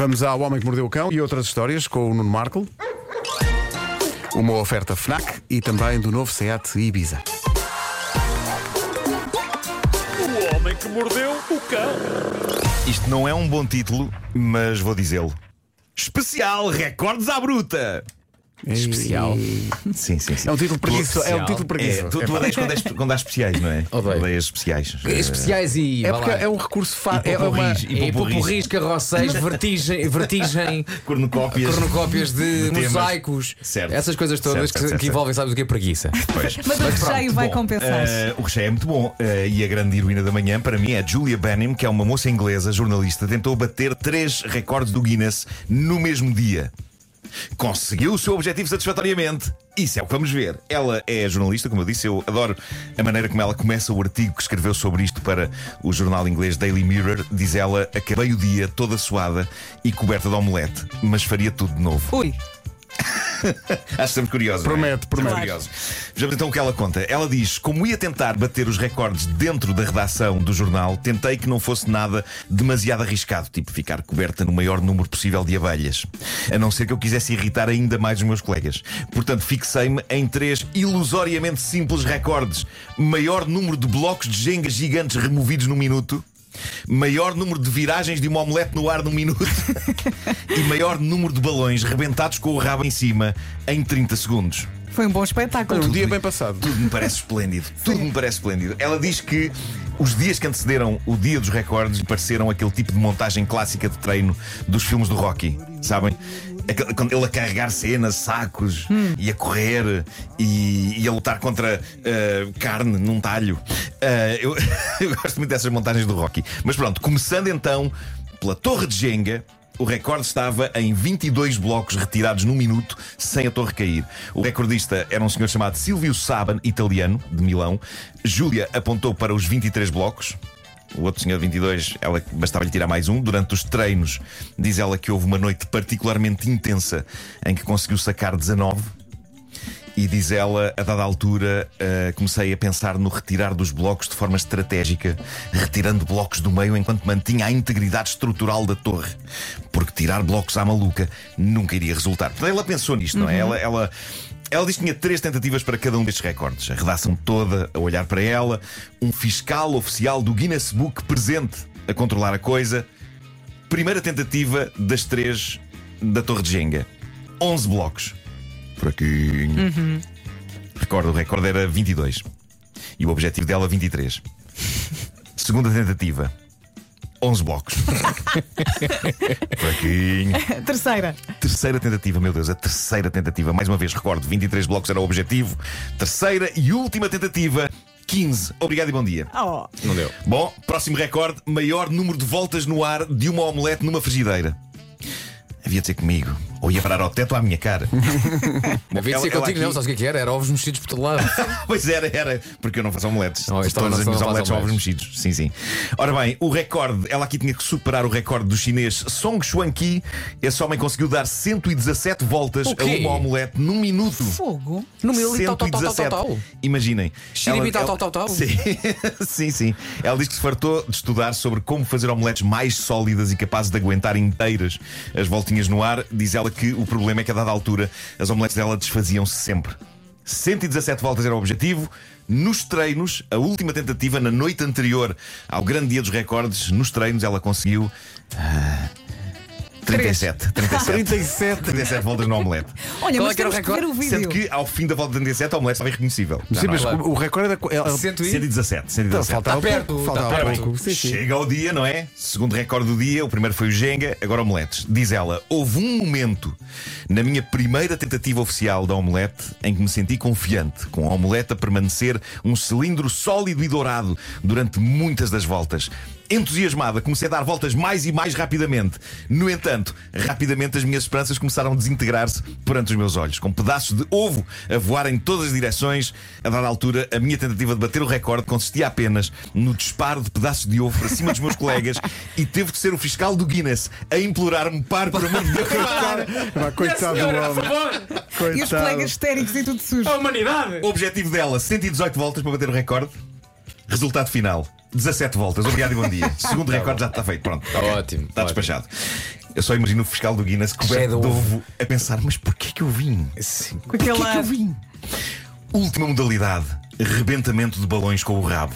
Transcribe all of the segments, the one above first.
Vamos ao Homem que Mordeu o Cão e outras histórias com o Nuno Marco. Uma oferta FNAC e também do novo SEAT Ibiza. O homem que mordeu o cão. Isto não é um bom título, mas vou dizê-lo. Especial Recordes à Bruta! Especial. Sim, sim, sim. É um título preguiçoso. É um título É, preguiçoso. tu, tu odeias quando, és- quando há especiais, não é? Odeio. Odeias especiais. Especiais e. É porque é um recurso fácil. É uma... e popurris. popurris, carrocéis, vertigem, vertigem Cornucópias. cornucópias de mosaicos, Certo. essas coisas todas Certo, que, certo, que envolvem, sabes o que é preguiça. Pois. Mas o recheio vai Bom, compensar. eh, o recheio é muito bom. eh, e a grande heroína da manhã, para mim, é Julia Benham, que é uma moça inglesa, jornalista, tentou bater três recordes do Guinness no mesmo dia. Conseguiu o seu objetivo satisfatoriamente. Isso é o que vamos ver. Ela é jornalista, como eu disse, eu adoro a maneira como ela começa o artigo que escreveu sobre isto para o jornal inglês Daily Mirror. Diz ela: Acabei o dia toda suada e coberta de omelete, mas faria tudo de novo. Ui, Acho que estamos curiosos. não é? Promete, promete. curiosos. Vejamos então o que ela conta. Ela diz: Como ia tentar bater os recordes dentro da redação do jornal, tentei que não fosse nada demasiado arriscado, tipo ficar coberta no maior número possível de abelhas. A não ser que eu quisesse irritar ainda mais os meus colegas. Portanto, fixei-me em três ilusoriamente simples recordes: maior número de blocos de jenga gigantes removidos num minuto. Maior número de viragens de uma omelete no ar num minuto e maior número de balões rebentados com o rabo em cima em 30 segundos. foi um bom espetáculo. Um dia bem passado. Tudo me parece esplêndido. Tudo me parece esplêndido. Ela diz que os dias que antecederam o dia dos recordes pareceram aquele tipo de montagem clássica de treino dos filmes do Rocky. Sabem? Aquele- Quando ele a carregar cenas, sacos, e a correr e, e a lutar contra eh, carne num talho. Eh, eu, eu gosto muito dessas montagens do Rocky. Mas pronto, começando então pela Torre de Jenga. O recorde estava em 22 blocos retirados num minuto sem a torre cair. O recordista era um senhor chamado Silvio Saban, italiano, de Milão. Júlia apontou para os 23 blocos. O outro senhor de 22, ela bastava-lhe tirar mais um. Durante os treinos, diz ela que houve uma noite particularmente intensa em que conseguiu sacar 19. E diz ela, a dada altura, ah, comecei a pensar no retirar dos blocos de forma estratégica, retirando blocos do meio enquanto mantinha a integridade estrutural da torre. Porque tirar blocos à maluca nunca iria resultar. Portanto, ela pensou nisto, não é? Ela. ela ela diz que tinha três tentativas para cada um destes recordes. A redação toda a olhar para ela, um fiscal oficial do Guinness Book presente a controlar a coisa. Primeira tentativa das três da Torre de Jenga. 11 blocos. Fraquinho. Recordo, o recorde era 22. E o objetivo dela, 23. Segunda tentativa. 11 blocos. Fraquinho. Terceira. Terceira tentativa, meu Deus, a terceira tentativa. Mais uma vez, recordo, 23 blocos era o objetivo. Terceira e última tentativa, 15. Obrigado e bom dia. Oh, Não deu. Bom, próximo recorde: maior número de voltas no ar de uma omelete numa frigideira. Havia de ser comigo. Ou ia parar ao teto à minha cara. Havia de ser contigo, aqui- não, sabes o que é que era? Era ovos mexidos por todo lado. Pois era, era. Porque eu não faço omeletes. Não, Todas não- as minhas omeletes são ovos mexidos. Sim, sim. Ora bem, o recorde, ela aqui tinha que superar o recorde do chinês Song Xuanqi. Esse homem conseguiu dar 117 voltas a uma omelete num minuto. fogo. No meu ali, tal, tal, tal, tal, 117. tal, tal. Imaginem. Ela- tal, tal, tal. Sim, sim, sim. Ela diz que se fartou de estudar sobre como fazer omeletes mais sólidas e capazes de aguentar inteiras as voltinhas no ar. Diz ela que o problema é que a dada altura as omeletes dela desfaziam-se sempre. 117 voltas era o objetivo. Nos treinos, a última tentativa na noite anterior ao grande dia dos recordes, nos treinos ela conseguiu. ah, 37, 37. 37. 37 voltas no omelete. Olha, Qual mas é que era o temos que ver o vídeo. Sendo que ao fim da volta 37 a omelete estava irreconhecível. Sim, não é? mas claro. o, o recorde era. Ela, Cento e- 117, Então, 117. faltava Está perto, pouco, está faltava perto. pouco. Sim, sim. Chega ao dia, não é? Segundo recorde do dia, o primeiro foi o Jenga, agora omeletes. Diz ela: houve um momento na minha primeira tentativa oficial da omelete em que me senti confiante, com a omelete a permanecer um cilindro sólido e dourado durante muitas das voltas. Entusiasmada, comecei a dar voltas mais e mais rapidamente. No entanto, rapidamente as minhas esperanças começaram a desintegrar-se perante os meus olhos, com pedaços de ovo a voar em todas as direções. A dada altura, a minha tentativa de bater o recorde consistia apenas no disparo de pedaços de ovo para cima dos meus colegas e teve que ser o fiscal do Guinness a implorar-me: pare, por amor de Deus, Coitado do homem. favor, E os Coitado. colegas histéricos e tudo sujo. a humanidade. O objetivo dela, 118 voltas para bater o recorde. Resultado final: 17 voltas. Obrigado e bom dia. Segundo recorde já está feito. Pronto. ok. Ótimo, Está ótimo. despachado. Eu só imagino o fiscal do Guinness Cheio coberto de ovo. a pensar: mas porquê que eu vim? Sim. Porquê que eu ar. vim? Última modalidade: rebentamento de balões com o rabo.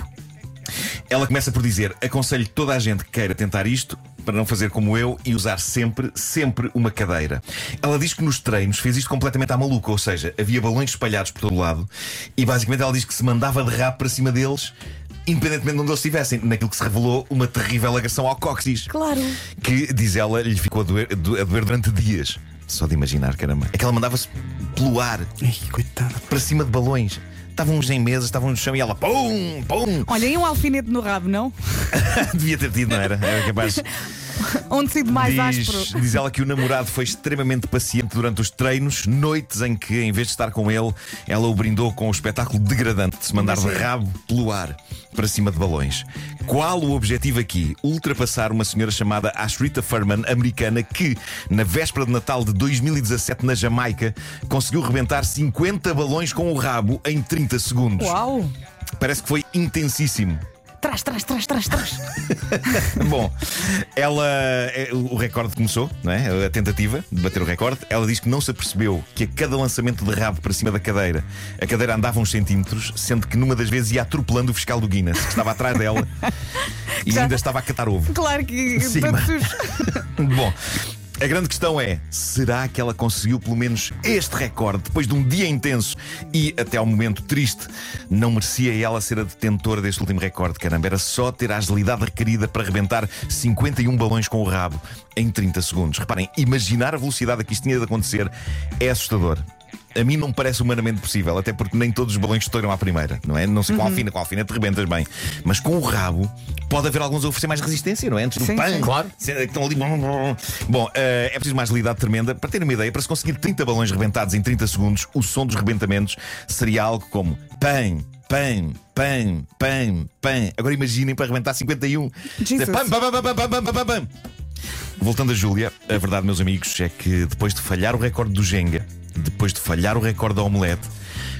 Ela começa por dizer: aconselho toda a gente que queira tentar isto para não fazer como eu e usar sempre, sempre uma cadeira. Ela diz que nos treinos fez isto completamente à maluca, ou seja, havia balões espalhados por todo lado e basicamente ela diz que se mandava de rabo para cima deles. Independentemente de onde eles estivessem, naquilo que se revelou uma terrível agressão ao cóccix. Claro. Que, diz ela, lhe ficou a doer, a doer durante dias. Só de imaginar, caramba. É que ela mandava-se pelo ar Ai, coitada. para cima de balões. Estavam uns em mesas, estavam no chão e ela pum, pum. Olha, e um alfinete no rabo, não? Devia ter tido, não era? Era capaz. Onde sido mais áspero. Diz, diz ela que o namorado foi extremamente paciente durante os treinos, noites em que, em vez de estar com ele, ela o brindou com o espetáculo degradante de se mandar de rabo pelo ar para cima de balões. Qual o objetivo aqui? Ultrapassar uma senhora chamada Ashrita Furman, americana, que, na véspera de Natal de 2017, na Jamaica, conseguiu rebentar 50 balões com o rabo em 30 segundos. Uau! Parece que foi intensíssimo. Trás, trás, trás, trás, trás. Bom, ela. é, O recorde começou, não é? A tentativa de bater o recorde. Ela diz que não se apercebeu que a cada lançamento de rabo para cima da cadeira, a cadeira andava uns centímetros, sendo que numa das vezes ia atropelando o fiscal do Guinness, que estava atrás dela e Já- ainda estava a catar ovo. Claro que Sim, mas- sujo. Bom. A grande questão é: será que ela conseguiu pelo menos este recorde depois de um dia intenso e, até ao momento triste, não merecia ela ser a detentora deste último recorde? Caramba, era só ter a agilidade requerida para rebentar 51 balões com o rabo em 30 segundos. Reparem, imaginar a velocidade a que isto tinha de acontecer é assustador a mim não me parece humanamente possível, até porque nem todos os balões estouram à primeira, não é? Não sei com a alfina, com a te rebentas bem. Mas com o rabo pode haver alguns a oferecer mais resistência, não é? Antes do sim, pão, claro. É estão ali. Bom, eh, é preciso uma agilidade tremenda. Para ter uma ideia, para se conseguir 30 balões rebentados em 30 segundos, o som dos rebentamentos seria algo como pan pan pan pan pan Agora imaginem para rebentar 51. Jesus. Pam, pam, pam, pam, pam, pam, pam, pam. Voltando a Júlia, a verdade, meus amigos, é que depois de falhar o recorde do Jenga, depois de falhar o recorde da Omelete,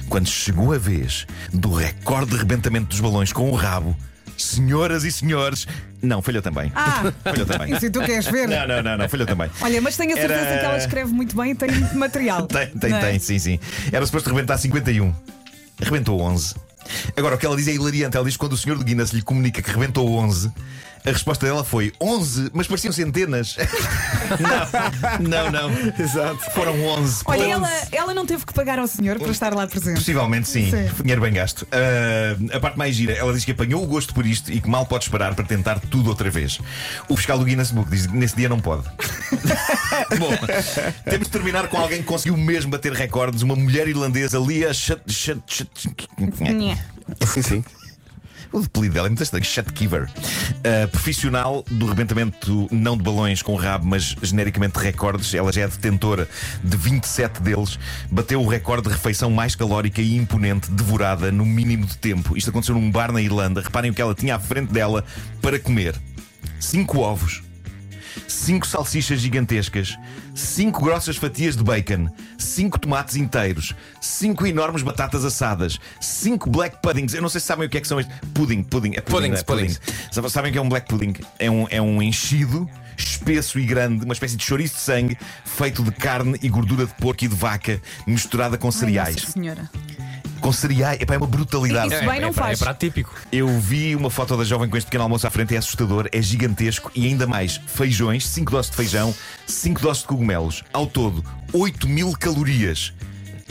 quando chegou a vez do recorde de rebentamento dos balões com o rabo, senhoras e senhores, não, falhou também. Ah, Falhou também. e se tu queres ver? Não, não, não, não, falhou também. Olha, mas tenho a certeza Era- que ela escreve muito bem e tem muito material. Tem, tem, é? tem, sim, sim. Era suposto rebentar 51. Rebentou 11. Agora, o que ela diz é hilariante. Ela diz que quando o senhor de Guinness lhe comunica que rebentou 11, a resposta dela foi 11, mas pareciam centenas. não, não, não. Exato. Foram 11. Olha, 11. ela, ela não teve que pagar ao senhor para estar lá presente. Possivelmente sim. Sim. Dinheiro bem gasto. Ah, a parte mais gira, ela diz que apanhou o gosto por isto e que mal pode esperar para tentar tudo outra vez. O fiscal do Guinness Book diz que nesse dia não pode. Bom, temos de terminar com alguém que conseguiu mesmo bater recordes, uma mulher irlandesa, Lia. Sim, sim. O apelido dela é muito estranho, Shutkeever. Uh, profissional do rebentamento não de balões com rabo, mas genericamente de recordes. Ela já é detentora de 27 deles. Bateu o recorde de refeição mais calórica e imponente, devorada no mínimo de tempo. Isto aconteceu num bar na Irlanda. Reparem o que ela tinha à frente dela para comer: 5 ovos. 5 salsichas gigantescas, 5 grossas fatias de bacon, 5 tomates inteiros, 5 enormes batatas assadas, 5 black puddings. Eu não sei se sabem o que é que são estes. Pudding, pudding. É pudding, Puddings, é pudding. puddings. Sabem o que é um black pudding? É um, é um enchido espesso e grande, uma espécie de chouriço de sangue feito de carne e gordura de porco e de vaca misturada com Ai, cereais. Nossa Senhora. Com cereais. Epá, é uma brutalidade. Isso bem não é, pra- faz. É prato típico. Eu vi uma foto da jovem com este pequeno almoço à frente, é assustador, é gigantesco e ainda mais feijões, 5 doses de feijão, 5 doses de cogumelos. Ao todo, 8 mil calorias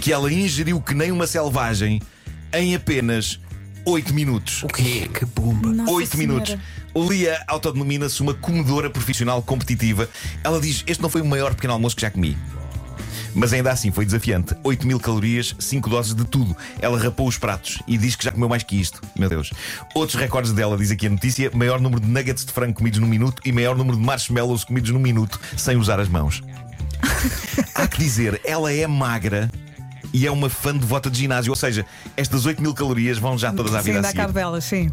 que ela ingeriu que nem uma selvagem em apenas 8 minutos. O quê? Que bomba. Nossa 8 Senhora. minutos. Lia autodenomina-se uma comedora profissional competitiva. Ela diz: Este não foi o maior pequeno almoço que já comi. Mas ainda assim foi desafiante. 8 mil calorias, 5 doses de tudo. Ela rapou os pratos e diz que já comeu mais que isto. Meu Deus. Outros recordes dela, diz aqui a notícia: maior número de nuggets de frango comidos num minuto e maior número de marshmallows comidos num minuto sem usar as mãos. Há que dizer, ela é magra. E é uma fã devota de ginásio, ou seja, estas 8 mil calorias vão já todas à Sim, vida dá a cabo delas, sim.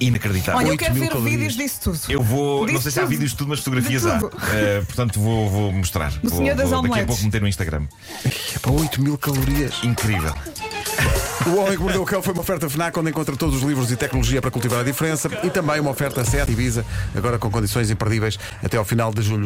Inacreditável. Olha, eu 8 quero ver calorias. vídeos disso tudo. Eu vou, não Disso sei se há tudo. vídeos de tudo, mas fotografias De há. tudo. Eh, portanto, vou, vou mostrar. Do vou, Senhor das vou daqui a Omeletes. pouco meter no Instagram. É para 8 mil calorias. Incrível. O Homem que Mordeu o Cão foi uma oferta FNAC onde encontra todos os livros e tecnologia para cultivar a diferença e também uma oferta SEAT Ibiza, agora com condições imperdíveis até ao final de julho.